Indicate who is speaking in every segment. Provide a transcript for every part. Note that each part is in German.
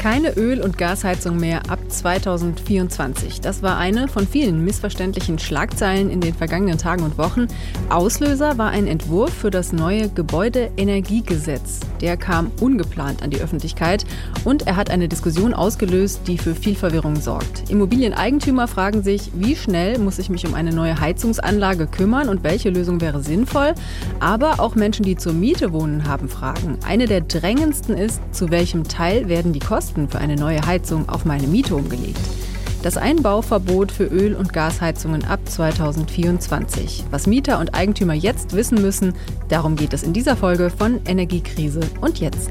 Speaker 1: Keine Öl- und Gasheizung mehr ab 2024. Das war eine von vielen missverständlichen Schlagzeilen in den vergangenen Tagen und Wochen. Auslöser war ein Entwurf für das neue Gebäudeenergiegesetz. Der kam ungeplant an die Öffentlichkeit und er hat eine Diskussion ausgelöst, die für viel Verwirrung sorgt. Immobilieneigentümer fragen sich, wie schnell muss ich mich um eine neue Heizungsanlage kümmern und welche Lösung wäre sinnvoll. Aber auch Menschen, die zur Miete wohnen, haben Fragen. Eine der drängendsten ist, zu welchem Teil werden die Kosten Kosten für eine neue Heizung auf meine Miete umgelegt. Das Einbauverbot für Öl- und Gasheizungen ab 2024. Was Mieter und Eigentümer jetzt wissen müssen, darum geht es in dieser Folge von Energiekrise und jetzt.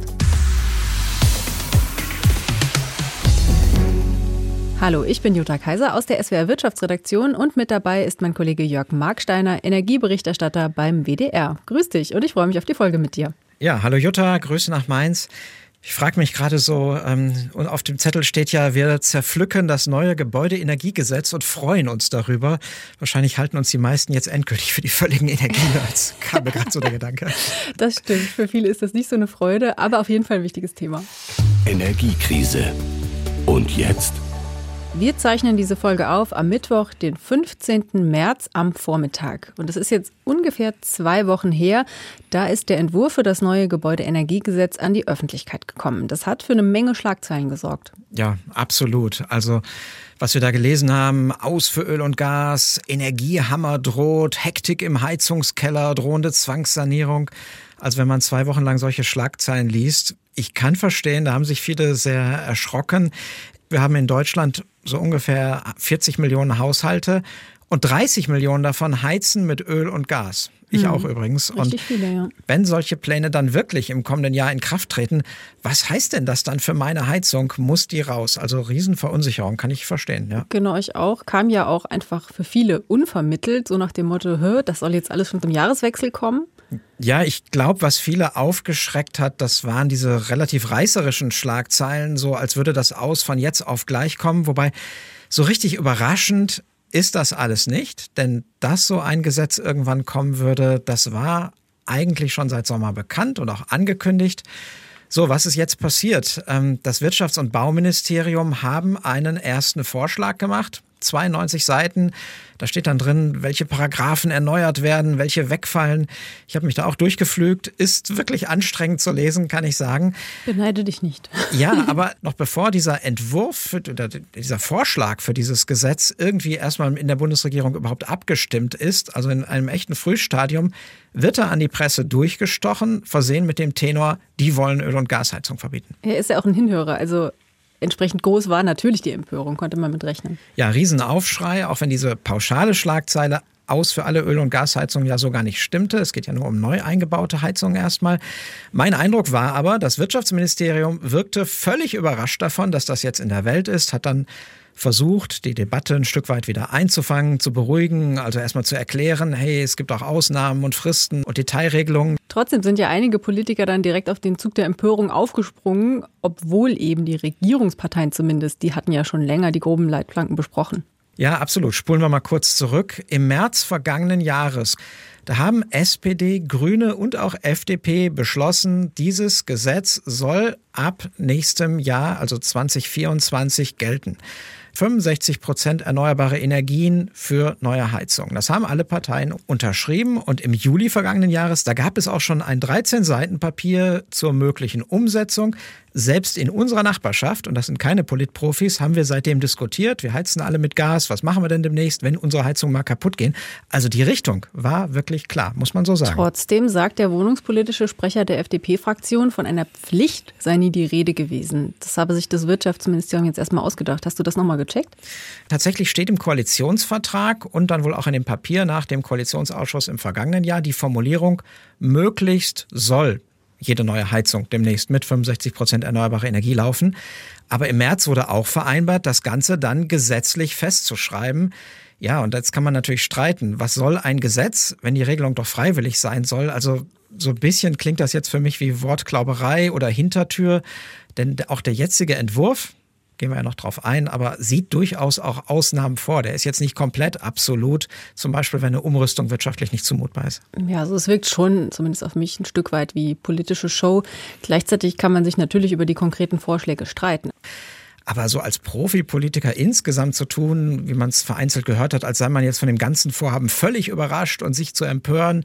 Speaker 1: Hallo, ich bin Jutta Kaiser aus der SWR Wirtschaftsredaktion und mit dabei ist mein Kollege Jörg Marksteiner, Energieberichterstatter beim WDR. Grüß dich und ich freue mich auf die Folge mit dir.
Speaker 2: Ja, hallo Jutta, Grüße nach Mainz. Ich frage mich gerade so, ähm, und auf dem Zettel steht ja, wir zerpflücken das neue Gebäudeenergiegesetz und freuen uns darüber. Wahrscheinlich halten uns die meisten jetzt endgültig für die völligen Energienerds. kam mir gerade so der Gedanke.
Speaker 1: Das stimmt. Für viele ist das nicht so eine Freude, aber auf jeden Fall ein wichtiges Thema.
Speaker 3: Energiekrise. Und jetzt?
Speaker 1: Wir zeichnen diese Folge auf am Mittwoch, den 15. März am Vormittag. Und es ist jetzt ungefähr zwei Wochen her. Da ist der Entwurf für das neue Gebäudeenergiegesetz an die Öffentlichkeit gekommen. Das hat für eine Menge Schlagzeilen gesorgt.
Speaker 2: Ja, absolut. Also was wir da gelesen haben, aus für Öl und Gas, Energiehammer droht, Hektik im Heizungskeller, drohende Zwangssanierung. Also wenn man zwei Wochen lang solche Schlagzeilen liest, ich kann verstehen, da haben sich viele sehr erschrocken. Wir haben in Deutschland so ungefähr 40 Millionen Haushalte und 30 Millionen davon heizen mit Öl und Gas. Ich mhm. auch übrigens.
Speaker 1: Richtig und viele, ja.
Speaker 2: wenn solche Pläne dann wirklich im kommenden Jahr in Kraft treten, was heißt denn das dann für meine Heizung? Muss die raus? Also Riesenverunsicherung, kann ich verstehen. Ja.
Speaker 1: Genau, ich auch. Kam ja auch einfach für viele unvermittelt, so nach dem Motto, das soll jetzt alles schon zum Jahreswechsel kommen.
Speaker 2: Ja, ich glaube, was viele aufgeschreckt hat, das waren diese relativ reißerischen Schlagzeilen, so als würde das aus von jetzt auf gleich kommen. Wobei so richtig überraschend ist das alles nicht, denn dass so ein Gesetz irgendwann kommen würde, das war eigentlich schon seit Sommer bekannt und auch angekündigt. So, was ist jetzt passiert? Ähm, das Wirtschafts- und Bauministerium haben einen ersten Vorschlag gemacht. 92 Seiten. Da steht dann drin, welche Paragraphen erneuert werden, welche wegfallen. Ich habe mich da auch durchgeflügt. Ist wirklich anstrengend zu lesen, kann ich sagen.
Speaker 1: Beneide dich nicht.
Speaker 2: Ja, aber noch bevor dieser Entwurf oder dieser Vorschlag für dieses Gesetz irgendwie erstmal in der Bundesregierung überhaupt abgestimmt ist, also in einem echten Frühstadium, wird er an die Presse durchgestochen, versehen mit dem Tenor, die wollen Öl- und Gasheizung verbieten.
Speaker 1: Er ist ja auch ein Hinhörer. Also entsprechend groß war natürlich die Empörung, konnte man mit rechnen.
Speaker 2: Ja, Riesenaufschrei, auch wenn diese pauschale Schlagzeile aus für alle Öl- und Gasheizungen ja so gar nicht stimmte. Es geht ja nur um neu eingebaute Heizungen erstmal. Mein Eindruck war aber, das Wirtschaftsministerium wirkte völlig überrascht davon, dass das jetzt in der Welt ist, hat dann versucht, die Debatte ein Stück weit wieder einzufangen, zu beruhigen, also erstmal zu erklären, hey, es gibt auch Ausnahmen und Fristen und Detailregelungen.
Speaker 1: Trotzdem sind ja einige Politiker dann direkt auf den Zug der Empörung aufgesprungen, obwohl eben die Regierungsparteien zumindest, die hatten ja schon länger die groben Leitplanken besprochen.
Speaker 2: Ja, absolut. Spulen wir mal kurz zurück. Im März vergangenen Jahres, da haben SPD, Grüne und auch FDP beschlossen, dieses Gesetz soll ab nächstem Jahr, also 2024, gelten. 65 Prozent erneuerbare Energien für neue Heizungen. Das haben alle Parteien unterschrieben und im Juli vergangenen Jahres, da gab es auch schon ein 13 Seiten Papier zur möglichen Umsetzung. Selbst in unserer Nachbarschaft, und das sind keine Politprofis, haben wir seitdem diskutiert. Wir heizen alle mit Gas. Was machen wir denn demnächst, wenn unsere Heizungen mal kaputt gehen? Also die Richtung war wirklich klar, muss man so sagen.
Speaker 1: Trotzdem sagt der wohnungspolitische Sprecher der FDP-Fraktion, von einer Pflicht sei nie die Rede gewesen. Das habe sich das Wirtschaftsministerium jetzt erstmal ausgedacht. Hast du das nochmal gecheckt?
Speaker 2: Tatsächlich steht im Koalitionsvertrag und dann wohl auch in dem Papier nach dem Koalitionsausschuss im vergangenen Jahr die Formulierung möglichst soll jede neue Heizung demnächst mit 65 Prozent erneuerbare Energie laufen. Aber im März wurde auch vereinbart, das Ganze dann gesetzlich festzuschreiben. Ja, und jetzt kann man natürlich streiten, was soll ein Gesetz, wenn die Regelung doch freiwillig sein soll? Also so ein bisschen klingt das jetzt für mich wie Wortklauberei oder Hintertür, denn auch der jetzige Entwurf, gehen wir ja noch drauf ein, aber sieht durchaus auch Ausnahmen vor. Der ist jetzt nicht komplett absolut, zum Beispiel wenn eine Umrüstung wirtschaftlich nicht zumutbar ist.
Speaker 1: Ja, also es wirkt schon, zumindest auf mich, ein Stück weit wie politische Show. Gleichzeitig kann man sich natürlich über die konkreten Vorschläge streiten.
Speaker 2: Aber so als Profipolitiker insgesamt zu tun, wie man es vereinzelt gehört hat, als sei man jetzt von dem ganzen Vorhaben völlig überrascht und sich zu empören,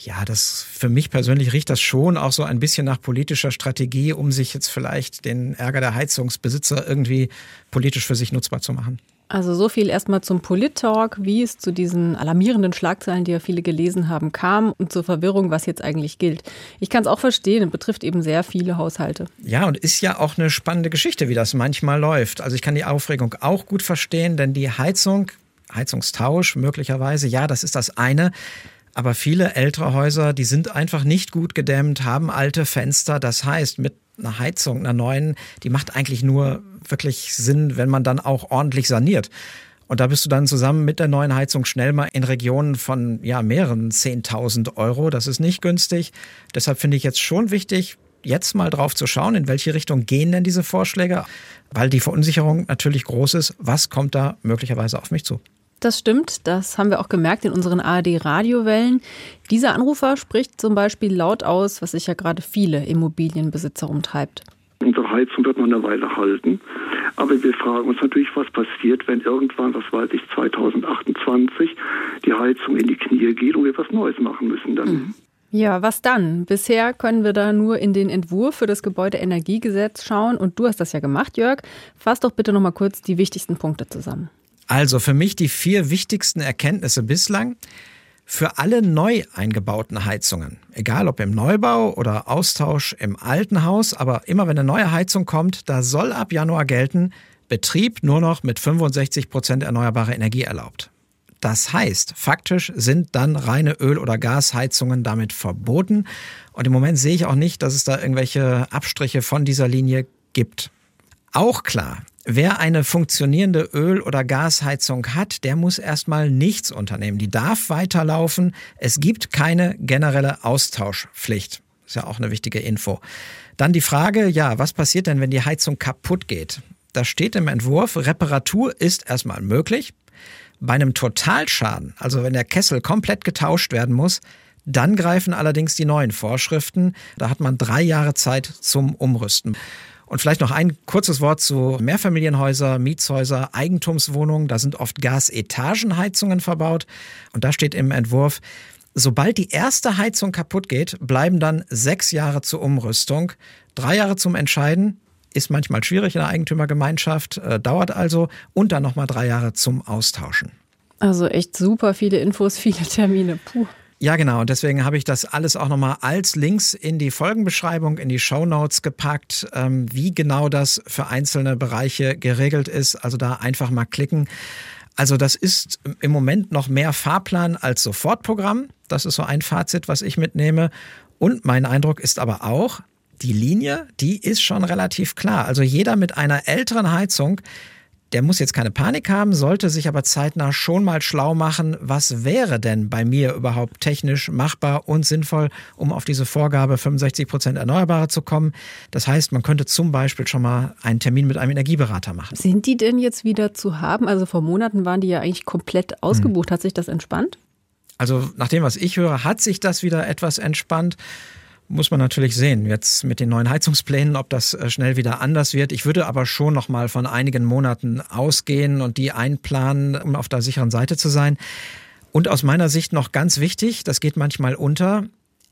Speaker 2: ja, das für mich persönlich riecht das schon auch so ein bisschen nach politischer Strategie, um sich jetzt vielleicht den Ärger der Heizungsbesitzer irgendwie politisch für sich nutzbar zu machen.
Speaker 1: Also so viel erstmal zum Polit-Talk, wie es zu diesen alarmierenden Schlagzeilen, die ja viele gelesen haben, kam und zur Verwirrung, was jetzt eigentlich gilt. Ich kann es auch verstehen, es betrifft eben sehr viele Haushalte.
Speaker 2: Ja, und ist ja auch eine spannende Geschichte, wie das manchmal läuft. Also ich kann die Aufregung auch gut verstehen, denn die Heizung, Heizungstausch möglicherweise, ja, das ist das eine. Aber viele ältere Häuser, die sind einfach nicht gut gedämmt, haben alte Fenster. Das heißt, mit einer Heizung, einer neuen, die macht eigentlich nur wirklich Sinn, wenn man dann auch ordentlich saniert. Und da bist du dann zusammen mit der neuen Heizung schnell mal in Regionen von ja, mehreren 10.000 Euro. Das ist nicht günstig. Deshalb finde ich jetzt schon wichtig, jetzt mal drauf zu schauen, in welche Richtung gehen denn diese Vorschläge, weil die Verunsicherung natürlich groß ist. Was kommt da möglicherweise auf mich zu?
Speaker 1: Das stimmt, das haben wir auch gemerkt in unseren ARD-Radiowellen. Dieser Anrufer spricht zum Beispiel laut aus, was sich ja gerade viele Immobilienbesitzer umtreibt.
Speaker 4: Unsere Heizung wird noch eine Weile halten. Aber wir fragen uns natürlich, was passiert, wenn irgendwann, was weiß ich, 2028 die Heizung in die Knie geht und wir was Neues machen müssen dann. Mhm.
Speaker 1: Ja, was dann? Bisher können wir da nur in den Entwurf für das Gebäudeenergiegesetz schauen und du hast das ja gemacht, Jörg. Fass doch bitte noch mal kurz die wichtigsten Punkte zusammen.
Speaker 2: Also für mich die vier wichtigsten Erkenntnisse bislang. Für alle neu eingebauten Heizungen, egal ob im Neubau oder Austausch im alten Haus, aber immer wenn eine neue Heizung kommt, da soll ab Januar gelten, Betrieb nur noch mit 65 Prozent erneuerbarer Energie erlaubt. Das heißt, faktisch sind dann reine Öl- oder Gasheizungen damit verboten. Und im Moment sehe ich auch nicht, dass es da irgendwelche Abstriche von dieser Linie gibt. Auch klar, wer eine funktionierende Öl- oder Gasheizung hat, der muss erstmal nichts unternehmen. Die darf weiterlaufen. Es gibt keine generelle Austauschpflicht. Ist ja auch eine wichtige Info. Dann die Frage, ja, was passiert denn, wenn die Heizung kaputt geht? Da steht im Entwurf, Reparatur ist erstmal möglich. Bei einem Totalschaden, also wenn der Kessel komplett getauscht werden muss, dann greifen allerdings die neuen Vorschriften. Da hat man drei Jahre Zeit zum Umrüsten. Und vielleicht noch ein kurzes Wort zu Mehrfamilienhäuser, Mietshäuser, Eigentumswohnungen. Da sind oft Gasetagenheizungen verbaut. Und da steht im Entwurf, sobald die erste Heizung kaputt geht, bleiben dann sechs Jahre zur Umrüstung, drei Jahre zum Entscheiden. Ist manchmal schwierig in der Eigentümergemeinschaft, äh, dauert also und dann nochmal drei Jahre zum Austauschen.
Speaker 1: Also echt super viele Infos, viele Termine. Puh.
Speaker 2: Ja, genau. Und deswegen habe ich das alles auch nochmal als Links in die Folgenbeschreibung, in die Show Notes gepackt, ähm, wie genau das für einzelne Bereiche geregelt ist. Also da einfach mal klicken. Also das ist im Moment noch mehr Fahrplan als Sofortprogramm. Das ist so ein Fazit, was ich mitnehme. Und mein Eindruck ist aber auch, die Linie, die ist schon relativ klar. Also jeder mit einer älteren Heizung, der muss jetzt keine Panik haben, sollte sich aber zeitnah schon mal schlau machen, was wäre denn bei mir überhaupt technisch machbar und sinnvoll, um auf diese Vorgabe 65 Prozent Erneuerbare zu kommen. Das heißt, man könnte zum Beispiel schon mal einen Termin mit einem Energieberater machen.
Speaker 1: Sind die denn jetzt wieder zu haben? Also vor Monaten waren die ja eigentlich komplett ausgebucht. Hm. Hat sich das entspannt?
Speaker 2: Also nach dem, was ich höre, hat sich das wieder etwas entspannt muss man natürlich sehen, jetzt mit den neuen Heizungsplänen, ob das äh, schnell wieder anders wird. Ich würde aber schon noch mal von einigen Monaten ausgehen und die einplanen, um auf der sicheren Seite zu sein. Und aus meiner Sicht noch ganz wichtig, das geht manchmal unter,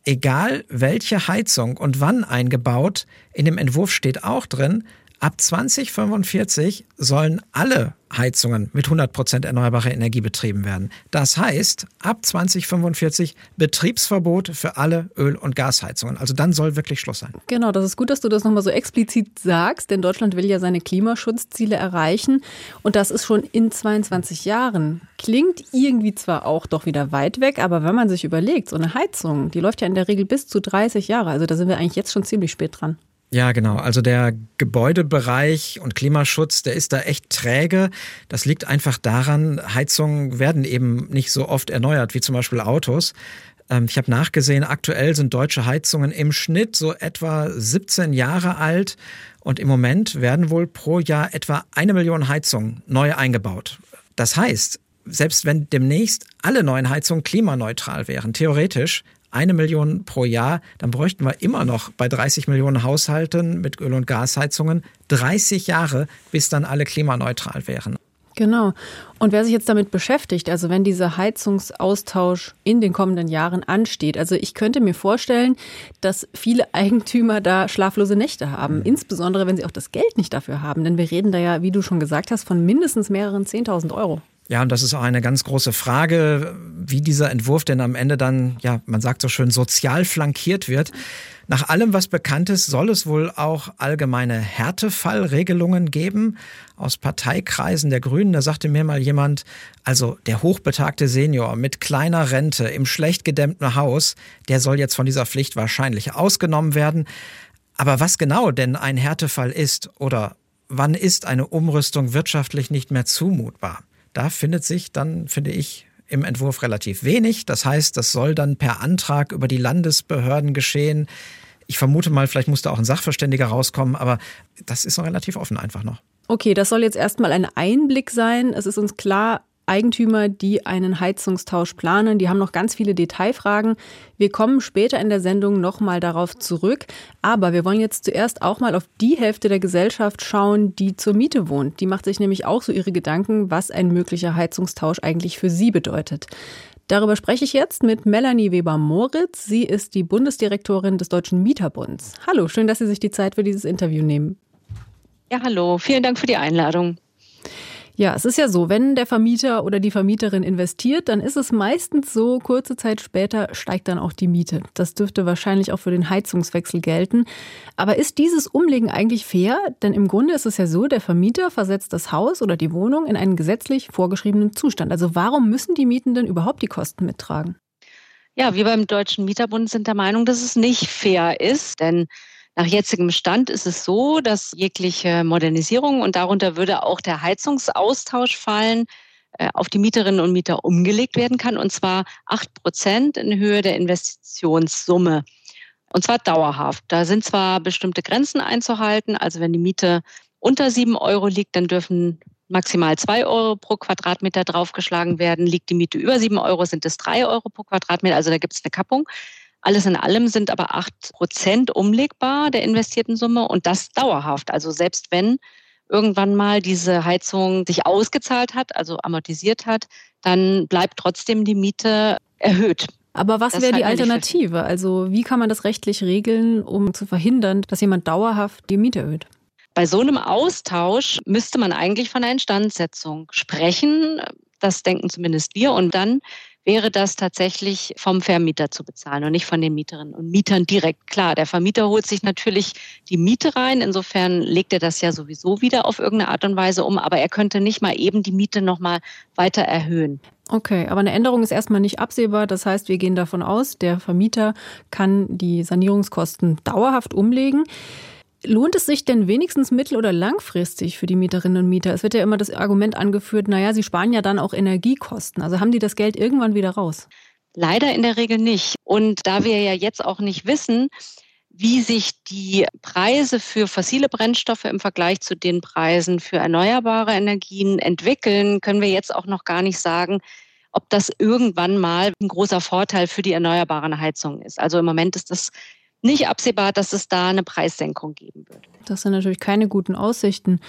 Speaker 2: egal welche Heizung und wann eingebaut, in dem Entwurf steht auch drin, Ab 2045 sollen alle Heizungen mit 100 Prozent erneuerbarer Energie betrieben werden. Das heißt, ab 2045 Betriebsverbot für alle Öl- und Gasheizungen. Also dann soll wirklich Schluss sein.
Speaker 1: Genau, das ist gut, dass du das nochmal so explizit sagst, denn Deutschland will ja seine Klimaschutzziele erreichen und das ist schon in 22 Jahren. Klingt irgendwie zwar auch doch wieder weit weg, aber wenn man sich überlegt, so eine Heizung, die läuft ja in der Regel bis zu 30 Jahre. Also da sind wir eigentlich jetzt schon ziemlich spät dran.
Speaker 2: Ja, genau. Also der Gebäudebereich und Klimaschutz, der ist da echt träge. Das liegt einfach daran, Heizungen werden eben nicht so oft erneuert wie zum Beispiel Autos. Ähm, ich habe nachgesehen, aktuell sind deutsche Heizungen im Schnitt so etwa 17 Jahre alt und im Moment werden wohl pro Jahr etwa eine Million Heizungen neu eingebaut. Das heißt, selbst wenn demnächst alle neuen Heizungen klimaneutral wären, theoretisch eine Million pro Jahr, dann bräuchten wir immer noch bei 30 Millionen Haushalten mit Öl- und Gasheizungen 30 Jahre, bis dann alle klimaneutral wären.
Speaker 1: Genau. Und wer sich jetzt damit beschäftigt, also wenn dieser Heizungsaustausch in den kommenden Jahren ansteht, also ich könnte mir vorstellen, dass viele Eigentümer da schlaflose Nächte haben, mhm. insbesondere wenn sie auch das Geld nicht dafür haben. Denn wir reden da ja, wie du schon gesagt hast, von mindestens mehreren 10.000 Euro.
Speaker 2: Ja, und das ist auch eine ganz große Frage, wie dieser Entwurf denn am Ende dann, ja, man sagt so schön, sozial flankiert wird. Nach allem, was bekannt ist, soll es wohl auch allgemeine Härtefallregelungen geben. Aus Parteikreisen der Grünen, da sagte mir mal jemand, also der hochbetagte Senior mit kleiner Rente im schlecht gedämmten Haus, der soll jetzt von dieser Pflicht wahrscheinlich ausgenommen werden. Aber was genau denn ein Härtefall ist oder wann ist eine Umrüstung wirtschaftlich nicht mehr zumutbar? Da findet sich dann, finde ich, im Entwurf relativ wenig. Das heißt, das soll dann per Antrag über die Landesbehörden geschehen. Ich vermute mal, vielleicht muss da auch ein Sachverständiger rauskommen, aber das ist noch relativ offen einfach noch.
Speaker 1: Okay, das soll jetzt erstmal ein Einblick sein. Es ist uns klar, Eigentümer, die einen Heizungstausch planen. Die haben noch ganz viele Detailfragen. Wir kommen später in der Sendung nochmal darauf zurück. Aber wir wollen jetzt zuerst auch mal auf die Hälfte der Gesellschaft schauen, die zur Miete wohnt. Die macht sich nämlich auch so ihre Gedanken, was ein möglicher Heizungstausch eigentlich für sie bedeutet. Darüber spreche ich jetzt mit Melanie Weber-Moritz. Sie ist die Bundesdirektorin des Deutschen Mieterbunds. Hallo, schön, dass Sie sich die Zeit für dieses Interview nehmen.
Speaker 5: Ja, hallo, vielen Dank für die Einladung.
Speaker 1: Ja, es ist ja so, wenn der Vermieter oder die Vermieterin investiert, dann ist es meistens so, kurze Zeit später steigt dann auch die Miete. Das dürfte wahrscheinlich auch für den Heizungswechsel gelten. Aber ist dieses Umlegen eigentlich fair? Denn im Grunde ist es ja so, der Vermieter versetzt das Haus oder die Wohnung in einen gesetzlich vorgeschriebenen Zustand. Also warum müssen die Mietenden überhaupt die Kosten mittragen?
Speaker 5: Ja, wir beim Deutschen Mieterbund sind der Meinung, dass es nicht fair ist, denn nach jetzigem Stand ist es so, dass jegliche Modernisierung und darunter würde auch der Heizungsaustausch fallen, äh, auf die Mieterinnen und Mieter umgelegt werden kann, und zwar acht Prozent in Höhe der Investitionssumme. Und zwar dauerhaft. Da sind zwar bestimmte Grenzen einzuhalten. Also wenn die Miete unter sieben Euro liegt, dann dürfen maximal zwei Euro pro Quadratmeter draufgeschlagen werden. Liegt die Miete über sieben Euro, sind es drei Euro pro Quadratmeter. Also da gibt es eine Kappung. Alles in allem sind aber acht Prozent umlegbar der investierten Summe und das dauerhaft. Also selbst wenn irgendwann mal diese Heizung sich ausgezahlt hat, also amortisiert hat, dann bleibt trotzdem die Miete erhöht.
Speaker 1: Aber was wäre die Alternative? Also wie kann man das rechtlich regeln, um zu verhindern, dass jemand dauerhaft die Miete erhöht?
Speaker 5: Bei so einem Austausch müsste man eigentlich von einer Instandsetzung sprechen. Das denken zumindest wir. Und dann wäre das tatsächlich vom Vermieter zu bezahlen und nicht von den Mieterinnen und Mietern direkt. Klar, der Vermieter holt sich natürlich die Miete rein. Insofern legt er das ja sowieso wieder auf irgendeine Art und Weise um. Aber er könnte nicht mal eben die Miete nochmal weiter erhöhen.
Speaker 1: Okay, aber eine Änderung ist erstmal nicht absehbar. Das heißt, wir gehen davon aus, der Vermieter kann die Sanierungskosten dauerhaft umlegen. Lohnt es sich denn wenigstens mittel- oder langfristig für die Mieterinnen und Mieter? Es wird ja immer das Argument angeführt, naja, sie sparen ja dann auch Energiekosten. Also haben die das Geld irgendwann wieder raus?
Speaker 5: Leider in der Regel nicht. Und da wir ja jetzt auch nicht wissen, wie sich die Preise für fossile Brennstoffe im Vergleich zu den Preisen für erneuerbare Energien entwickeln, können wir jetzt auch noch gar nicht sagen, ob das irgendwann mal ein großer Vorteil für die erneuerbaren Heizungen ist. Also im Moment ist das nicht absehbar, dass es da eine Preissenkung geben wird.
Speaker 1: Das sind natürlich keine guten Aussichten.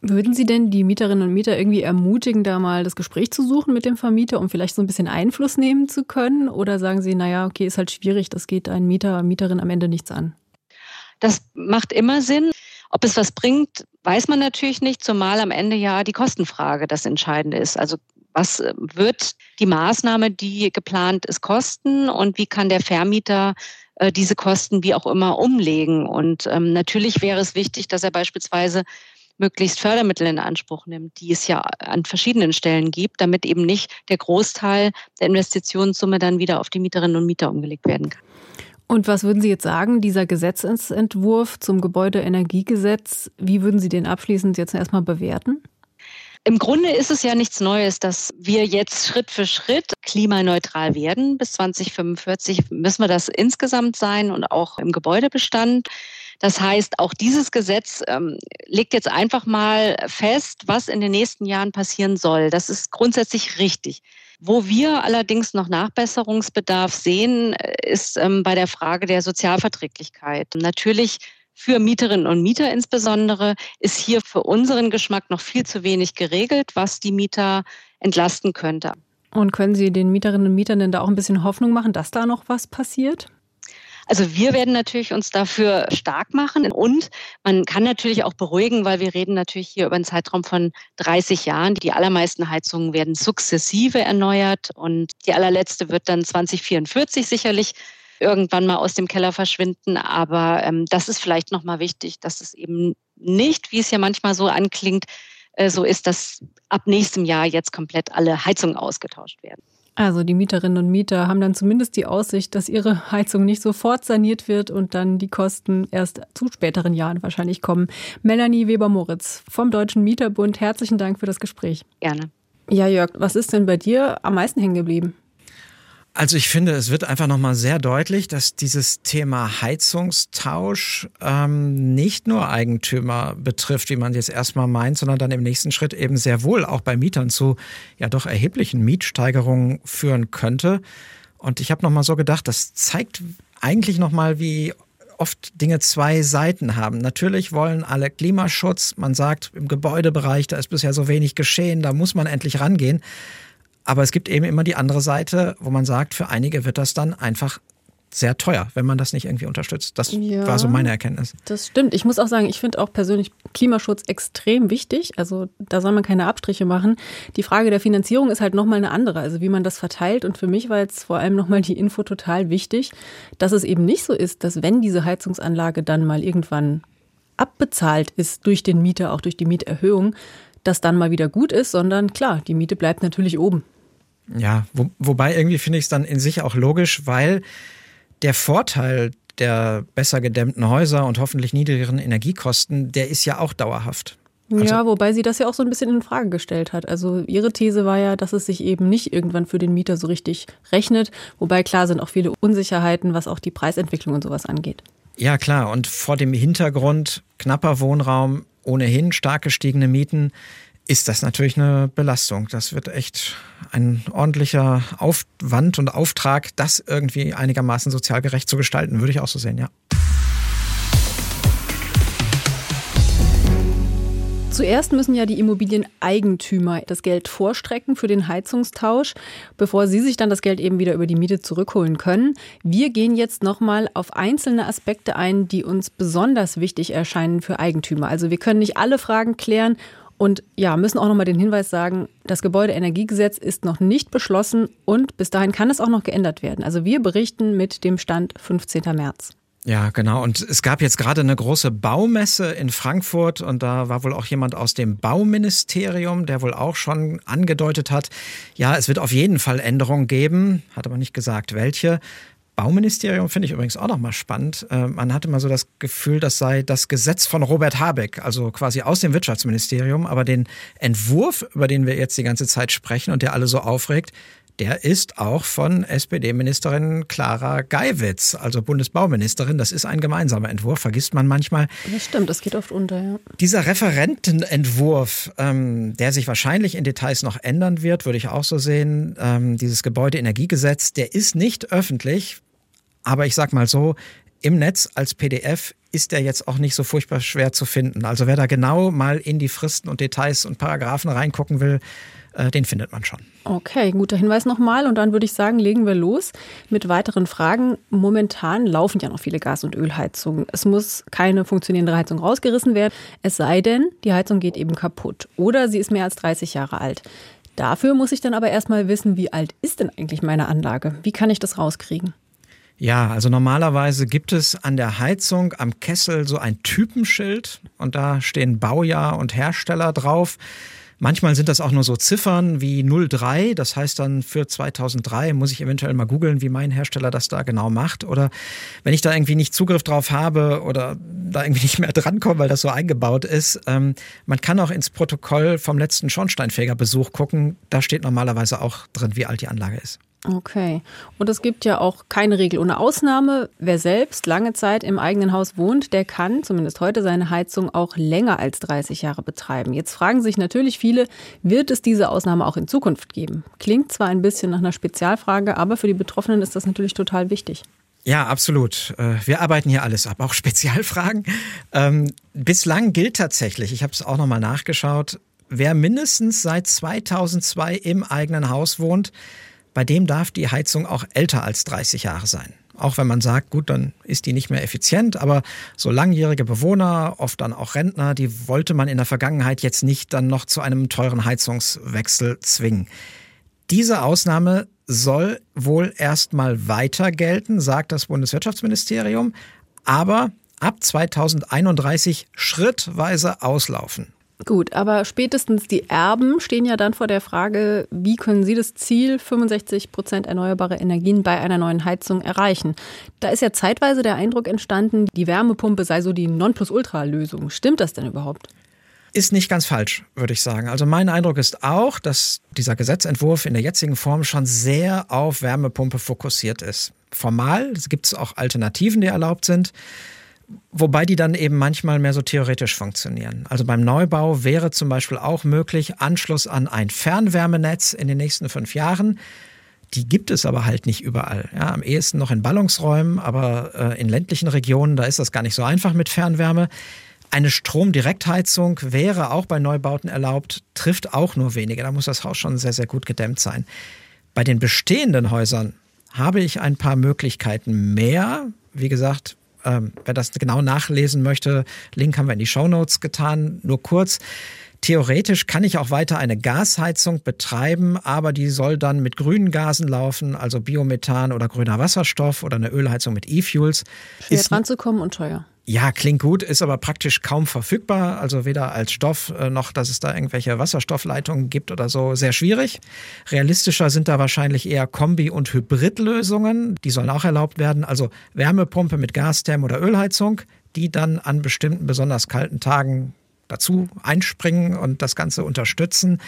Speaker 1: Würden Sie denn die Mieterinnen und Mieter irgendwie ermutigen, da mal das Gespräch zu suchen mit dem Vermieter, um vielleicht so ein bisschen Einfluss nehmen zu können? Oder sagen Sie, naja, okay, ist halt schwierig, das geht ein Mieter, Mieterin am Ende nichts an?
Speaker 5: Das macht immer Sinn. Ob es was bringt, weiß man natürlich nicht, zumal am Ende ja die Kostenfrage das Entscheidende ist. Also was wird die Maßnahme, die geplant ist, kosten und wie kann der Vermieter äh, diese Kosten wie auch immer umlegen. Und ähm, natürlich wäre es wichtig, dass er beispielsweise möglichst Fördermittel in Anspruch nimmt, die es ja an verschiedenen Stellen gibt, damit eben nicht der Großteil der Investitionssumme dann wieder auf die Mieterinnen und Mieter umgelegt werden kann.
Speaker 1: Und was würden Sie jetzt sagen, dieser Gesetzentwurf zum Gebäudeenergiegesetz, wie würden Sie den abschließend jetzt erstmal bewerten?
Speaker 5: Im Grunde ist es ja nichts Neues, dass wir jetzt Schritt für Schritt klimaneutral werden. Bis 2045 müssen wir das insgesamt sein und auch im Gebäudebestand. Das heißt, auch dieses Gesetz ähm, legt jetzt einfach mal fest, was in den nächsten Jahren passieren soll. Das ist grundsätzlich richtig. Wo wir allerdings noch Nachbesserungsbedarf sehen, äh, ist ähm, bei der Frage der Sozialverträglichkeit. Natürlich für Mieterinnen und Mieter insbesondere ist hier für unseren Geschmack noch viel zu wenig geregelt, was die Mieter entlasten könnte.
Speaker 1: Und können Sie den Mieterinnen und Mietern denn da auch ein bisschen Hoffnung machen, dass da noch was passiert?
Speaker 5: Also wir werden natürlich uns dafür stark machen und man kann natürlich auch beruhigen, weil wir reden natürlich hier über einen Zeitraum von 30 Jahren. Die allermeisten Heizungen werden sukzessive erneuert und die allerletzte wird dann 2044 sicherlich irgendwann mal aus dem Keller verschwinden. Aber ähm, das ist vielleicht nochmal wichtig, dass es eben nicht, wie es ja manchmal so anklingt, äh, so ist, dass ab nächstem Jahr jetzt komplett alle Heizungen ausgetauscht werden.
Speaker 1: Also die Mieterinnen und Mieter haben dann zumindest die Aussicht, dass ihre Heizung nicht sofort saniert wird und dann die Kosten erst zu späteren Jahren wahrscheinlich kommen. Melanie Weber-Moritz vom Deutschen Mieterbund, herzlichen Dank für das Gespräch.
Speaker 5: Gerne.
Speaker 1: Ja, Jörg, was ist denn bei dir am meisten hängen geblieben?
Speaker 2: Also ich finde, es wird einfach nochmal sehr deutlich, dass dieses Thema Heizungstausch ähm, nicht nur Eigentümer betrifft, wie man jetzt erstmal meint, sondern dann im nächsten Schritt eben sehr wohl auch bei Mietern zu ja doch erheblichen Mietsteigerungen führen könnte. Und ich habe nochmal so gedacht, das zeigt eigentlich nochmal, wie oft Dinge zwei Seiten haben. Natürlich wollen alle Klimaschutz. Man sagt, im Gebäudebereich, da ist bisher so wenig geschehen, da muss man endlich rangehen. Aber es gibt eben immer die andere Seite, wo man sagt, für einige wird das dann einfach sehr teuer, wenn man das nicht irgendwie unterstützt. Das ja, war so meine Erkenntnis.
Speaker 1: Das stimmt. Ich muss auch sagen, ich finde auch persönlich Klimaschutz extrem wichtig. Also da soll man keine Abstriche machen. Die Frage der Finanzierung ist halt nochmal eine andere, also wie man das verteilt. Und für mich war jetzt vor allem nochmal die Info total wichtig, dass es eben nicht so ist, dass wenn diese Heizungsanlage dann mal irgendwann abbezahlt ist durch den Mieter, auch durch die Mieterhöhung, dass dann mal wieder gut ist, sondern klar, die Miete bleibt natürlich oben.
Speaker 2: Ja, wo, wobei irgendwie finde ich es dann in sich auch logisch, weil der Vorteil der besser gedämmten Häuser und hoffentlich niedrigeren Energiekosten, der ist ja auch dauerhaft.
Speaker 1: Also ja, wobei sie das ja auch so ein bisschen in Frage gestellt hat. Also ihre These war ja, dass es sich eben nicht irgendwann für den Mieter so richtig rechnet. Wobei klar sind auch viele Unsicherheiten, was auch die Preisentwicklung und sowas angeht.
Speaker 2: Ja, klar. Und vor dem Hintergrund knapper Wohnraum, ohnehin stark gestiegene Mieten, ist das natürlich eine Belastung. Das wird echt ein ordentlicher Aufwand und Auftrag, das irgendwie einigermaßen sozial gerecht zu gestalten, würde ich auch so sehen, ja.
Speaker 1: Zuerst müssen ja die Immobilieneigentümer das Geld vorstrecken für den Heizungstausch, bevor sie sich dann das Geld eben wieder über die Miete zurückholen können. Wir gehen jetzt nochmal auf einzelne Aspekte ein, die uns besonders wichtig erscheinen für Eigentümer. Also wir können nicht alle Fragen klären und ja, müssen auch nochmal den Hinweis sagen, das Gebäudeenergiegesetz ist noch nicht beschlossen und bis dahin kann es auch noch geändert werden. Also wir berichten mit dem Stand 15. März.
Speaker 2: Ja, genau. Und es gab jetzt gerade eine große Baumesse in Frankfurt und da war wohl auch jemand aus dem Bauministerium, der wohl auch schon angedeutet hat, ja, es wird auf jeden Fall Änderungen geben, hat aber nicht gesagt, welche. Bauministerium finde ich übrigens auch nochmal spannend. Äh, man hatte mal so das Gefühl, das sei das Gesetz von Robert Habeck, also quasi aus dem Wirtschaftsministerium. Aber den Entwurf, über den wir jetzt die ganze Zeit sprechen und der alle so aufregt, der ist auch von SPD-Ministerin Clara Geiwitz, also Bundesbauministerin. Das ist ein gemeinsamer Entwurf, vergisst man manchmal.
Speaker 1: Das stimmt, das geht oft unter, ja.
Speaker 2: Dieser Referentenentwurf, ähm, der sich wahrscheinlich in Details noch ändern wird, würde ich auch so sehen, ähm, dieses Gebäudeenergiegesetz, der ist nicht öffentlich. Aber ich sag mal so, im Netz als PDF ist der jetzt auch nicht so furchtbar schwer zu finden. Also wer da genau mal in die Fristen und Details und Paragraphen reingucken will, äh, den findet man schon.
Speaker 1: Okay, guter Hinweis nochmal. Und dann würde ich sagen, legen wir los mit weiteren Fragen. Momentan laufen ja noch viele Gas- und Ölheizungen. Es muss keine funktionierende Heizung rausgerissen werden, es sei denn, die Heizung geht eben kaputt oder sie ist mehr als 30 Jahre alt. Dafür muss ich dann aber erstmal wissen, wie alt ist denn eigentlich meine Anlage? Wie kann ich das rauskriegen?
Speaker 2: Ja, also normalerweise gibt es an der Heizung am Kessel so ein Typenschild und da stehen Baujahr und Hersteller drauf. Manchmal sind das auch nur so Ziffern wie 03, das heißt dann für 2003 muss ich eventuell mal googeln, wie mein Hersteller das da genau macht. Oder wenn ich da irgendwie nicht Zugriff drauf habe oder da irgendwie nicht mehr drankommen, weil das so eingebaut ist. Ähm, man kann auch ins Protokoll vom letzten Schornsteinfegerbesuch gucken. Da steht normalerweise auch drin, wie alt die Anlage ist.
Speaker 1: Okay. Und es gibt ja auch keine Regel ohne Ausnahme. Wer selbst lange Zeit im eigenen Haus wohnt, der kann zumindest heute seine Heizung auch länger als 30 Jahre betreiben. Jetzt fragen sich natürlich viele, wird es diese Ausnahme auch in Zukunft geben? Klingt zwar ein bisschen nach einer Spezialfrage, aber für die Betroffenen ist das natürlich total wichtig.
Speaker 2: Ja, absolut. Äh, wir arbeiten hier alles ab, auch Spezialfragen. Ähm, bislang gilt tatsächlich, ich habe es auch nochmal nachgeschaut, wer mindestens seit 2002 im eigenen Haus wohnt, bei dem darf die Heizung auch älter als 30 Jahre sein. Auch wenn man sagt, gut, dann ist die nicht mehr effizient, aber so langjährige Bewohner, oft dann auch Rentner, die wollte man in der Vergangenheit jetzt nicht dann noch zu einem teuren Heizungswechsel zwingen. Diese Ausnahme soll wohl erstmal weiter gelten, sagt das Bundeswirtschaftsministerium, aber ab 2031 schrittweise auslaufen.
Speaker 1: Gut, aber spätestens die Erben stehen ja dann vor der Frage, wie können sie das Ziel 65 Prozent erneuerbare Energien bei einer neuen Heizung erreichen? Da ist ja zeitweise der Eindruck entstanden, die Wärmepumpe sei so die Nonplusultra-Lösung. Stimmt das denn überhaupt?
Speaker 2: Ist nicht ganz falsch, würde ich sagen. Also mein Eindruck ist auch, dass dieser Gesetzentwurf in der jetzigen Form schon sehr auf Wärmepumpe fokussiert ist. Formal gibt es auch Alternativen, die erlaubt sind. Wobei die dann eben manchmal mehr so theoretisch funktionieren. Also beim Neubau wäre zum Beispiel auch möglich Anschluss an ein Fernwärmenetz in den nächsten fünf Jahren. Die gibt es aber halt nicht überall. Ja, am ehesten noch in Ballungsräumen, aber äh, in ländlichen Regionen, da ist das gar nicht so einfach mit Fernwärme. Eine Stromdirektheizung wäre auch bei Neubauten erlaubt, trifft auch nur wenige. Da muss das Haus schon sehr, sehr gut gedämmt sein. Bei den bestehenden Häusern habe ich ein paar Möglichkeiten mehr. Wie gesagt, ähm, wer das genau nachlesen möchte, Link haben wir in die Show Notes getan. Nur kurz. Theoretisch kann ich auch weiter eine Gasheizung betreiben, aber die soll dann mit grünen Gasen laufen, also Biomethan oder grüner Wasserstoff oder eine Ölheizung mit E-Fuels.
Speaker 1: Schwer dran zu kommen und teuer.
Speaker 2: Ja, klingt gut, ist aber praktisch kaum verfügbar. Also weder als Stoff äh, noch, dass es da irgendwelche Wasserstoffleitungen gibt oder so. Sehr schwierig. Realistischer sind da wahrscheinlich eher Kombi- und Hybridlösungen. Die sollen auch erlaubt werden. Also Wärmepumpe mit Gastherm oder Ölheizung, die dann an bestimmten besonders kalten Tagen dazu einspringen und das Ganze unterstützen.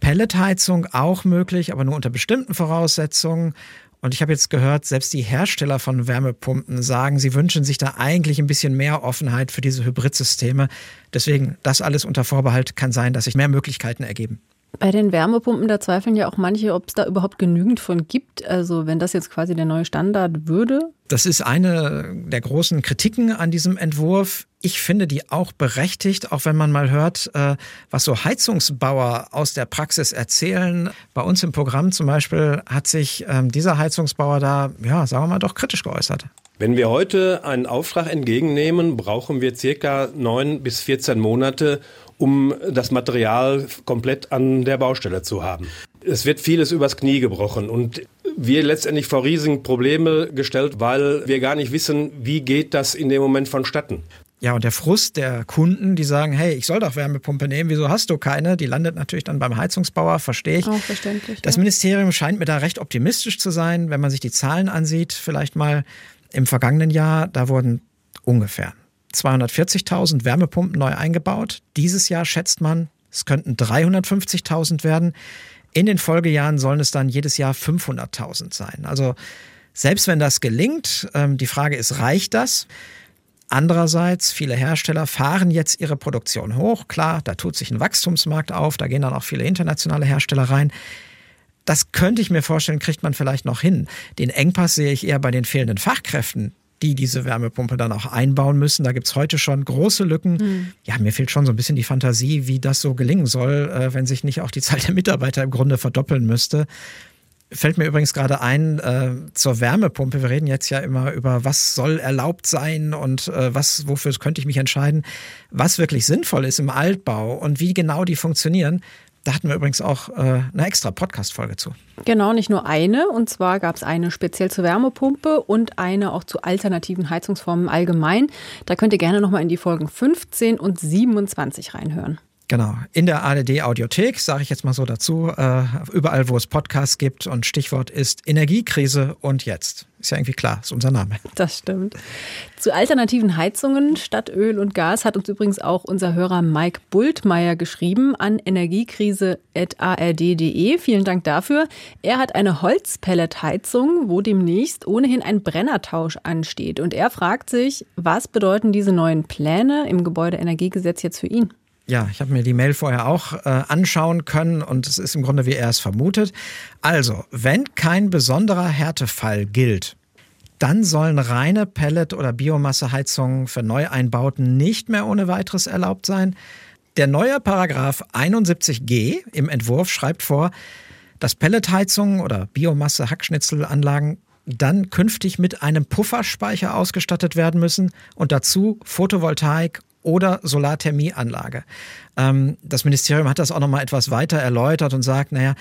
Speaker 2: Pelletheizung auch möglich, aber nur unter bestimmten Voraussetzungen. Und ich habe jetzt gehört, selbst die Hersteller von Wärmepumpen sagen, sie wünschen sich da eigentlich ein bisschen mehr Offenheit für diese Hybridsysteme. Deswegen, das alles unter Vorbehalt kann sein, dass sich mehr Möglichkeiten ergeben.
Speaker 1: Bei den Wärmepumpen, da zweifeln ja auch manche, ob es da überhaupt genügend von gibt. Also wenn das jetzt quasi der neue Standard würde.
Speaker 2: Das ist eine der großen Kritiken an diesem Entwurf. Ich finde die auch berechtigt, auch wenn man mal hört, äh, was so Heizungsbauer aus der Praxis erzählen. Bei uns im Programm zum Beispiel hat sich ähm, dieser Heizungsbauer da, ja, sagen wir mal, doch kritisch geäußert.
Speaker 6: Wenn wir heute einen Auftrag entgegennehmen, brauchen wir circa neun bis 14 Monate, um das Material komplett an der Baustelle zu haben. Es wird vieles übers Knie gebrochen und wir letztendlich vor riesigen Probleme gestellt, weil wir gar nicht wissen, wie geht das in dem Moment vonstatten.
Speaker 2: Ja, und der Frust der Kunden, die sagen, hey, ich soll doch Wärmepumpe nehmen, wieso hast du keine? Die landet natürlich dann beim Heizungsbauer, verstehe ich.
Speaker 1: Auch verständlich.
Speaker 2: Das
Speaker 1: ja.
Speaker 2: Ministerium scheint mir da recht optimistisch zu sein, wenn man sich die Zahlen ansieht. Vielleicht mal im vergangenen Jahr, da wurden ungefähr 240.000 Wärmepumpen neu eingebaut. Dieses Jahr schätzt man, es könnten 350.000 werden. In den Folgejahren sollen es dann jedes Jahr 500.000 sein. Also selbst wenn das gelingt, ähm, die Frage ist, reicht das? Andererseits, viele Hersteller fahren jetzt ihre Produktion hoch. Klar, da tut sich ein Wachstumsmarkt auf, da gehen dann auch viele internationale Hersteller rein. Das könnte ich mir vorstellen, kriegt man vielleicht noch hin. Den Engpass sehe ich eher bei den fehlenden Fachkräften, die diese Wärmepumpe dann auch einbauen müssen. Da gibt es heute schon große Lücken. Mhm. Ja, mir fehlt schon so ein bisschen die Fantasie, wie das so gelingen soll, äh, wenn sich nicht auch die Zahl der Mitarbeiter im Grunde verdoppeln müsste. Fällt mir übrigens gerade ein äh, zur Wärmepumpe. Wir reden jetzt ja immer über, was soll erlaubt sein und äh, was, wofür könnte ich mich entscheiden. Was wirklich sinnvoll ist im Altbau und wie genau die funktionieren, da hatten wir übrigens auch äh, eine extra Podcast-Folge zu.
Speaker 1: Genau, nicht nur eine. Und zwar gab es eine speziell zur Wärmepumpe und eine auch zu alternativen Heizungsformen allgemein. Da könnt ihr gerne nochmal in die Folgen 15 und 27 reinhören.
Speaker 2: Genau, in der ARD Audiothek, sage ich jetzt mal so dazu, äh, überall, wo es Podcasts gibt und Stichwort ist Energiekrise und jetzt. Ist ja irgendwie klar, ist unser Name.
Speaker 1: Das stimmt. Zu alternativen Heizungen statt Öl und Gas hat uns übrigens auch unser Hörer Mike Bultmeier geschrieben an energiekrise.ard.de. Vielen Dank dafür. Er hat eine Holzpelletheizung, wo demnächst ohnehin ein Brennertausch ansteht. Und er fragt sich, was bedeuten diese neuen Pläne im Gebäudeenergiegesetz jetzt für ihn?
Speaker 2: Ja, ich habe mir die Mail vorher auch äh, anschauen können und es ist im Grunde, wie er es vermutet. Also, wenn kein besonderer Härtefall gilt, dann sollen reine Pellet- oder Biomasseheizungen für Neueinbauten nicht mehr ohne weiteres erlaubt sein. Der neue Paragraph 71g im Entwurf schreibt vor, dass Pelletheizungen oder Biomasse-Hackschnitzelanlagen dann künftig mit einem Pufferspeicher ausgestattet werden müssen und dazu Photovoltaik oder Solarthermieanlage. Ähm, das Ministerium hat das auch noch mal etwas weiter erläutert und sagt, naja,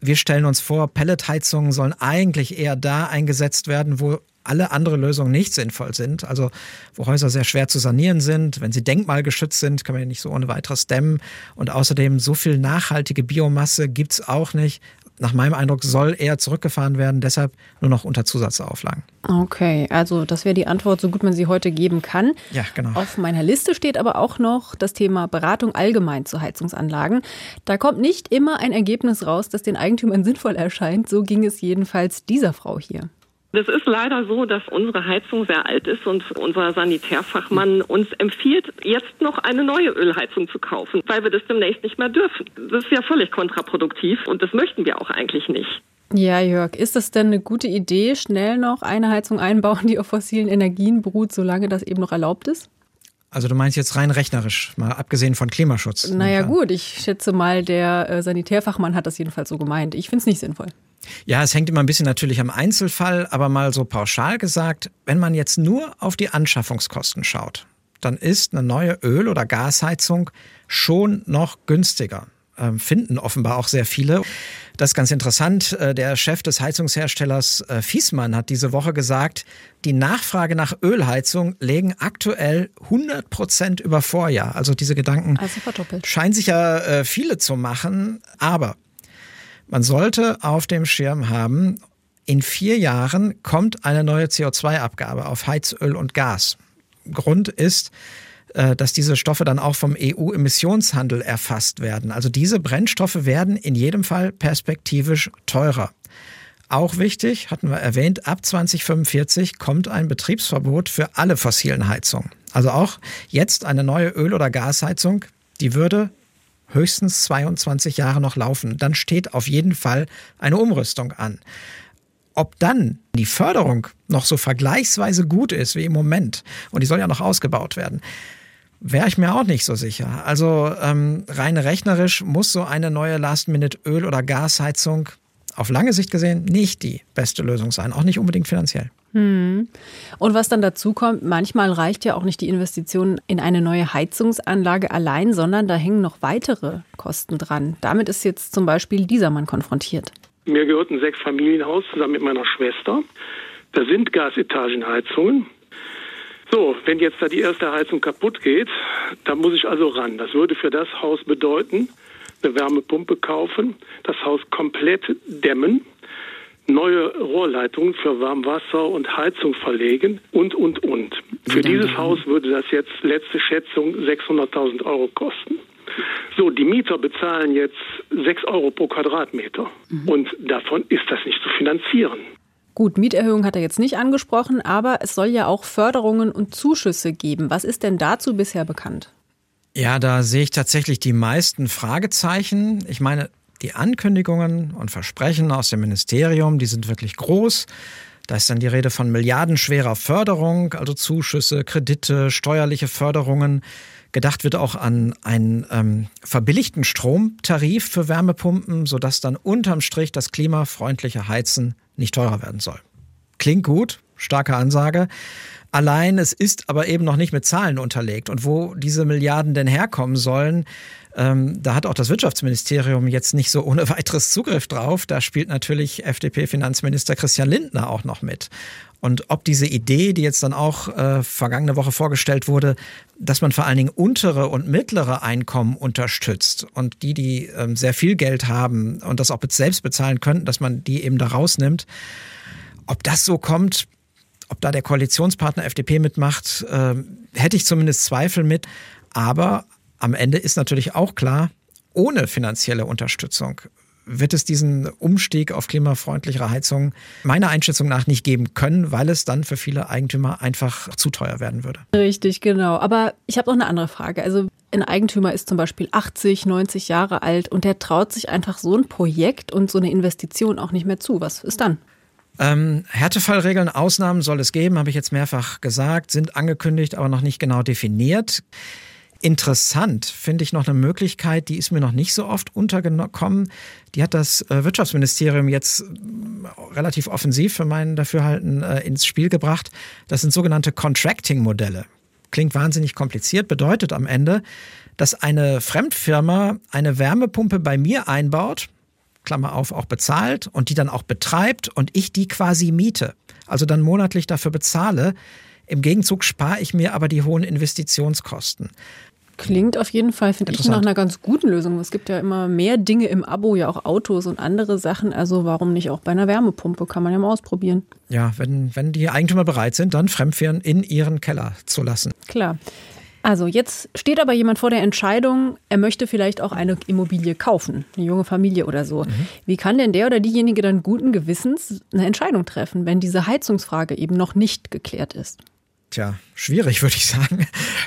Speaker 2: wir stellen uns vor, Pelletheizungen sollen eigentlich eher da eingesetzt werden, wo alle andere Lösungen nicht sinnvoll sind. Also wo Häuser sehr schwer zu sanieren sind, wenn sie denkmalgeschützt sind, kann man ja nicht so ohne weiteres dämmen. Und außerdem so viel nachhaltige Biomasse gibt's auch nicht nach meinem Eindruck soll eher zurückgefahren werden, deshalb nur noch unter Zusatzauflagen.
Speaker 1: Okay, also das wäre die Antwort, so gut man sie heute geben kann.
Speaker 2: Ja, genau.
Speaker 1: Auf meiner Liste steht aber auch noch das Thema Beratung allgemein zu Heizungsanlagen. Da kommt nicht immer ein Ergebnis raus, das den Eigentümern sinnvoll erscheint. So ging es jedenfalls dieser Frau hier.
Speaker 7: Es ist leider so, dass unsere Heizung sehr alt ist und unser Sanitärfachmann uns empfiehlt, jetzt noch eine neue Ölheizung zu kaufen, weil wir das demnächst nicht mehr dürfen. Das ist ja völlig kontraproduktiv und das möchten wir auch eigentlich nicht.
Speaker 1: Ja, Jörg, ist das denn eine gute Idee, schnell noch eine Heizung einbauen, die auf fossilen Energien beruht, solange das eben noch erlaubt ist?
Speaker 2: Also du meinst jetzt rein rechnerisch, mal abgesehen von Klimaschutz.
Speaker 1: Naja gut, ich schätze mal, der äh, Sanitärfachmann hat das jedenfalls so gemeint. Ich finde es nicht sinnvoll.
Speaker 2: Ja, es hängt immer ein bisschen natürlich am Einzelfall, aber mal so pauschal gesagt, wenn man jetzt nur auf die Anschaffungskosten schaut, dann ist eine neue Öl- oder Gasheizung schon noch günstiger. Ähm, finden offenbar auch sehr viele. Das ist ganz interessant. Äh, der Chef des Heizungsherstellers äh, Fiesmann hat diese Woche gesagt, die Nachfrage nach Ölheizung legen aktuell 100 Prozent über Vorjahr. Also diese Gedanken
Speaker 1: also
Speaker 2: scheinen sich ja äh, viele zu machen. Aber man sollte auf dem Schirm haben, in vier Jahren kommt eine neue CO2-Abgabe auf Heizöl und Gas. Grund ist, dass diese Stoffe dann auch vom EU-Emissionshandel erfasst werden. Also diese Brennstoffe werden in jedem Fall perspektivisch teurer. Auch wichtig, hatten wir erwähnt, ab 2045 kommt ein Betriebsverbot für alle fossilen Heizungen. Also auch jetzt eine neue Öl- oder Gasheizung, die würde höchstens 22 Jahre noch laufen. Dann steht auf jeden Fall eine Umrüstung an. Ob dann die Förderung noch so vergleichsweise gut ist wie im Moment, und die soll ja noch ausgebaut werden, wäre ich mir auch nicht so sicher. Also ähm, rein rechnerisch muss so eine neue Last-Minute-Öl- oder Gasheizung auf lange Sicht gesehen nicht die beste Lösung sein, auch nicht unbedingt finanziell.
Speaker 1: Hm. Und was dann dazu kommt, manchmal reicht ja auch nicht die Investition in eine neue Heizungsanlage allein, sondern da hängen noch weitere Kosten dran. Damit ist jetzt zum Beispiel dieser Mann konfrontiert.
Speaker 8: Mir gehört ein Sechsfamilienhaus zusammen mit meiner Schwester. Da sind Gasetagenheizungen. So, wenn jetzt da die erste Heizung kaputt geht, dann muss ich also ran. Das würde für das Haus bedeuten, eine Wärmepumpe kaufen, das Haus komplett dämmen, neue Rohrleitungen für Warmwasser und Heizung verlegen und, und, und. Für dieses Haus würde das jetzt letzte Schätzung 600.000 Euro kosten. So, die Mieter bezahlen jetzt 6 Euro pro Quadratmeter mhm. und davon ist das nicht zu finanzieren.
Speaker 1: Gut, Mieterhöhung hat er jetzt nicht angesprochen, aber es soll ja auch Förderungen und Zuschüsse geben. Was ist denn dazu bisher bekannt?
Speaker 2: Ja, da sehe ich tatsächlich die meisten Fragezeichen. Ich meine, die Ankündigungen und Versprechen aus dem Ministerium, die sind wirklich groß. Da ist dann die Rede von milliardenschwerer Förderung, also Zuschüsse, Kredite, steuerliche Förderungen. Gedacht wird auch an einen ähm, verbilligten Stromtarif für Wärmepumpen, sodass dann unterm Strich das klimafreundliche Heizen nicht teurer werden soll. Klingt gut, starke Ansage. Allein es ist aber eben noch nicht mit Zahlen unterlegt. Und wo diese Milliarden denn herkommen sollen, ähm, da hat auch das Wirtschaftsministerium jetzt nicht so ohne weiteres Zugriff drauf. Da spielt natürlich FDP-Finanzminister Christian Lindner auch noch mit. Und ob diese Idee, die jetzt dann auch äh, vergangene Woche vorgestellt wurde, dass man vor allen Dingen untere und mittlere Einkommen unterstützt und die, die ähm, sehr viel Geld haben und das auch selbst bezahlen könnten, dass man die eben da rausnimmt, ob das so kommt, ob da der Koalitionspartner FDP mitmacht, äh, hätte ich zumindest Zweifel mit. Aber am Ende ist natürlich auch klar, ohne finanzielle Unterstützung wird es diesen Umstieg auf klimafreundlichere Heizung meiner Einschätzung nach nicht geben können, weil es dann für viele Eigentümer einfach zu teuer werden würde.
Speaker 1: Richtig, genau. Aber ich habe noch eine andere Frage. Also ein Eigentümer ist zum Beispiel 80, 90 Jahre alt und der traut sich einfach so ein Projekt und so eine Investition auch nicht mehr zu. Was ist dann?
Speaker 2: Ähm, Härtefallregeln, Ausnahmen soll es geben, habe ich jetzt mehrfach gesagt, sind angekündigt, aber noch nicht genau definiert. Interessant finde ich noch eine Möglichkeit, die ist mir noch nicht so oft untergekommen. Die hat das äh, Wirtschaftsministerium jetzt äh, relativ offensiv für meinen Dafürhalten äh, ins Spiel gebracht. Das sind sogenannte Contracting-Modelle. Klingt wahnsinnig kompliziert, bedeutet am Ende, dass eine Fremdfirma eine Wärmepumpe bei mir einbaut, Klammer auf, auch bezahlt und die dann auch betreibt und ich die quasi miete. Also dann monatlich dafür bezahle. Im Gegenzug spare ich mir aber die hohen Investitionskosten.
Speaker 1: Klingt auf jeden Fall, finde ich, nach einer ganz guten Lösung. Es gibt ja immer mehr Dinge im Abo, ja auch Autos und andere Sachen. Also warum nicht auch bei einer Wärmepumpe? Kann man ja mal ausprobieren.
Speaker 2: Ja, wenn, wenn die Eigentümer bereit sind, dann Fremdfirmen in ihren Keller zu lassen.
Speaker 1: Klar. Also jetzt steht aber jemand vor der Entscheidung, er möchte vielleicht auch eine Immobilie kaufen, eine junge Familie oder so. Mhm. Wie kann denn der oder diejenige dann guten Gewissens eine Entscheidung treffen, wenn diese Heizungsfrage eben noch nicht geklärt ist?
Speaker 2: Tja, schwierig würde ich sagen.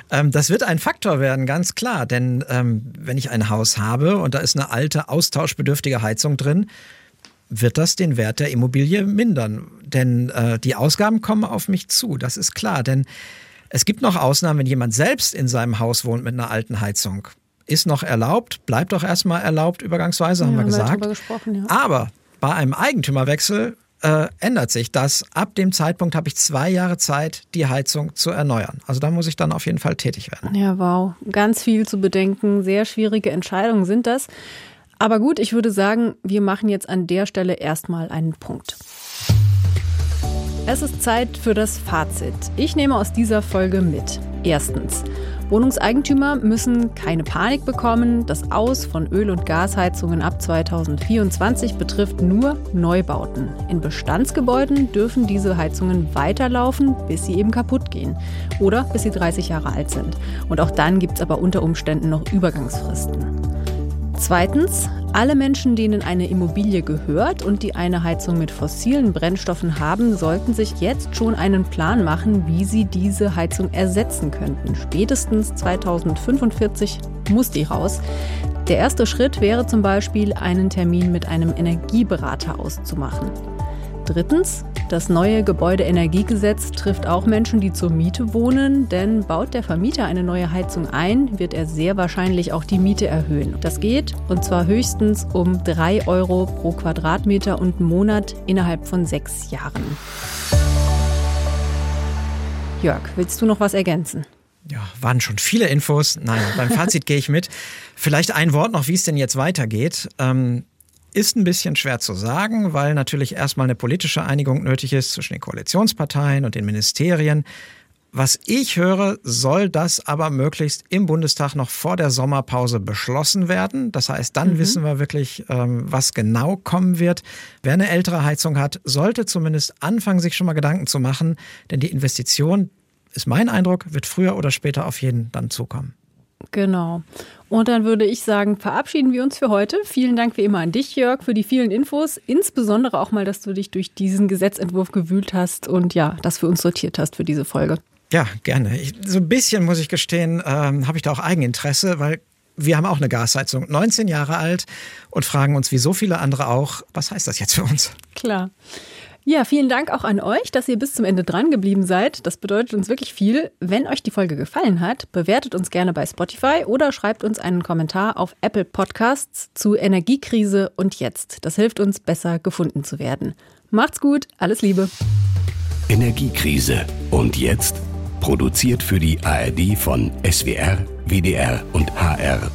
Speaker 2: Ähm, das wird ein Faktor werden, ganz klar. Denn ähm, wenn ich ein Haus habe und da ist eine alte, austauschbedürftige Heizung drin, wird das den Wert der Immobilie mindern. Denn äh, die Ausgaben kommen auf mich zu, das ist klar. Denn es gibt noch Ausnahmen, wenn jemand selbst in seinem Haus wohnt mit einer alten Heizung. Ist noch erlaubt, bleibt doch erstmal erlaubt, übergangsweise, haben ja, wir gesagt.
Speaker 1: Gesprochen, ja.
Speaker 2: Aber bei einem Eigentümerwechsel äh, ändert sich das. Ab dem Zeitpunkt habe ich zwei Jahre Zeit, die Heizung zu erneuern. Also da muss ich dann auf jeden Fall tätig werden.
Speaker 1: Ja, wow. Ganz viel zu bedenken. Sehr schwierige Entscheidungen sind das. Aber gut, ich würde sagen, wir machen jetzt an der Stelle erstmal einen Punkt. Es ist Zeit für das Fazit. Ich nehme aus dieser Folge mit. Erstens. Wohnungseigentümer müssen keine Panik bekommen. Das Aus von Öl- und Gasheizungen ab 2024 betrifft nur Neubauten. In Bestandsgebäuden dürfen diese Heizungen weiterlaufen, bis sie eben kaputt gehen oder bis sie 30 Jahre alt sind. Und auch dann gibt es aber unter Umständen noch Übergangsfristen. Zweitens, alle Menschen, denen eine Immobilie gehört und die eine Heizung mit fossilen Brennstoffen haben, sollten sich jetzt schon einen Plan machen, wie sie diese Heizung ersetzen könnten. Spätestens 2045 muss die raus. Der erste Schritt wäre zum Beispiel, einen Termin mit einem Energieberater auszumachen. Drittens, das neue Gebäudeenergiegesetz trifft auch Menschen, die zur Miete wohnen, denn baut der Vermieter eine neue Heizung ein, wird er sehr wahrscheinlich auch die Miete erhöhen. Das geht und zwar höchstens um 3 Euro pro Quadratmeter und Monat innerhalb von sechs Jahren. Jörg, willst du noch was ergänzen?
Speaker 2: Ja, waren schon viele Infos. Nein, beim Fazit gehe ich mit. Vielleicht ein Wort noch, wie es denn jetzt weitergeht. Ähm, ist ein bisschen schwer zu sagen, weil natürlich erstmal eine politische Einigung nötig ist zwischen den Koalitionsparteien und den Ministerien. Was ich höre, soll das aber möglichst im Bundestag noch vor der Sommerpause beschlossen werden. Das heißt, dann mhm. wissen wir wirklich, ähm, was genau kommen wird. Wer eine ältere Heizung hat, sollte zumindest anfangen, sich schon mal Gedanken zu machen, denn die Investition, ist mein Eindruck, wird früher oder später auf jeden dann zukommen.
Speaker 1: Genau. Und dann würde ich sagen, verabschieden wir uns für heute. Vielen Dank wie immer an dich, Jörg, für die vielen Infos. Insbesondere auch mal, dass du dich durch diesen Gesetzentwurf gewühlt hast und ja, das für uns sortiert hast für diese Folge.
Speaker 2: Ja, gerne. Ich, so ein bisschen, muss ich gestehen, ähm, habe ich da auch Eigeninteresse, weil wir haben auch eine Gasheizung, 19 Jahre alt und fragen uns wie so viele andere auch, was heißt das jetzt für uns?
Speaker 1: Klar. Ja, vielen Dank auch an euch, dass ihr bis zum Ende dran geblieben seid. Das bedeutet uns wirklich viel. Wenn euch die Folge gefallen hat, bewertet uns gerne bei Spotify oder schreibt uns einen Kommentar auf Apple Podcasts zu Energiekrise und jetzt. Das hilft uns, besser gefunden zu werden. Macht's gut, alles Liebe.
Speaker 3: Energiekrise. Und jetzt? Produziert für die ARD von SWR, WDR und HR.